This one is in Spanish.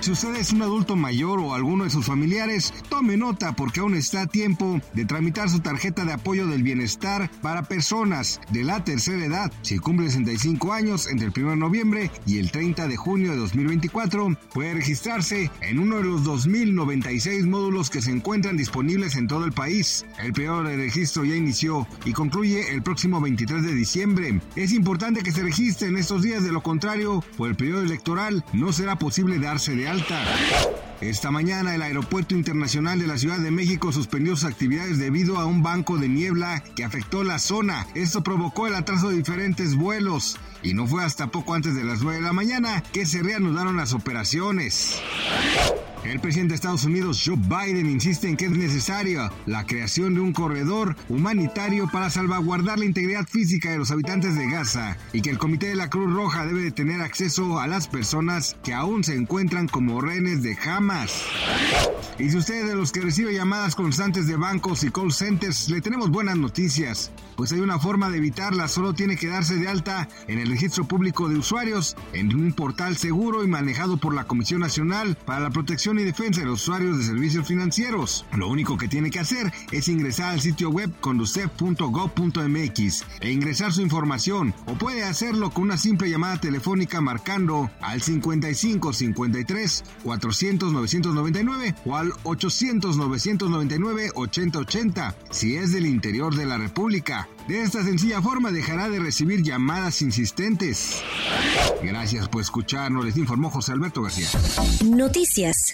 Si usted es un adulto mayor o alguno de sus familiares, tome nota porque aún está a tiempo de tramitar su tarjeta de apoyo del bienestar para personas de la tercera edad. Si cumple 65 años entre el 1 de noviembre y el 30 de junio de 2024, puede registrarse en uno de los 2.096 módulos que se encuentran disponibles en todo el país. El periodo de registro ya inició y concluye el próximo 23 de diciembre. Es importante que se registre en estos días, de lo contrario, por el periodo electoral no será posible darse de alta. Esta mañana el Aeropuerto Internacional de la Ciudad de México suspendió sus actividades debido a un banco de niebla que afectó la zona. Esto provocó el atraso de diferentes vuelos y no fue hasta poco antes de las 9 de la mañana que se reanudaron las operaciones. El presidente de Estados Unidos, Joe Biden, insiste en que es necesaria la creación de un corredor humanitario para salvaguardar la integridad física de los habitantes de Gaza y que el Comité de la Cruz Roja debe de tener acceso a las personas que aún se encuentran como rehenes de Hamas. Y si usted es de los que recibe llamadas constantes de bancos y call centers, le tenemos buenas noticias, pues hay una forma de evitarla, solo tiene que darse de alta en el registro público de usuarios en un portal seguro y manejado por la Comisión Nacional para la Protección y Defensa de los Usuarios de Servicios Financieros. Lo único que tiene que hacer es ingresar al sitio web conducef.gov.mx e ingresar su información o puede hacerlo con una simple llamada telefónica marcando al 55 53 400 999 o al 800 999 8080 si es del interior de la República. De esta sencilla forma dejará de recibir llamadas insistentes. Gracias por escucharnos, les informó José Alberto García. Noticias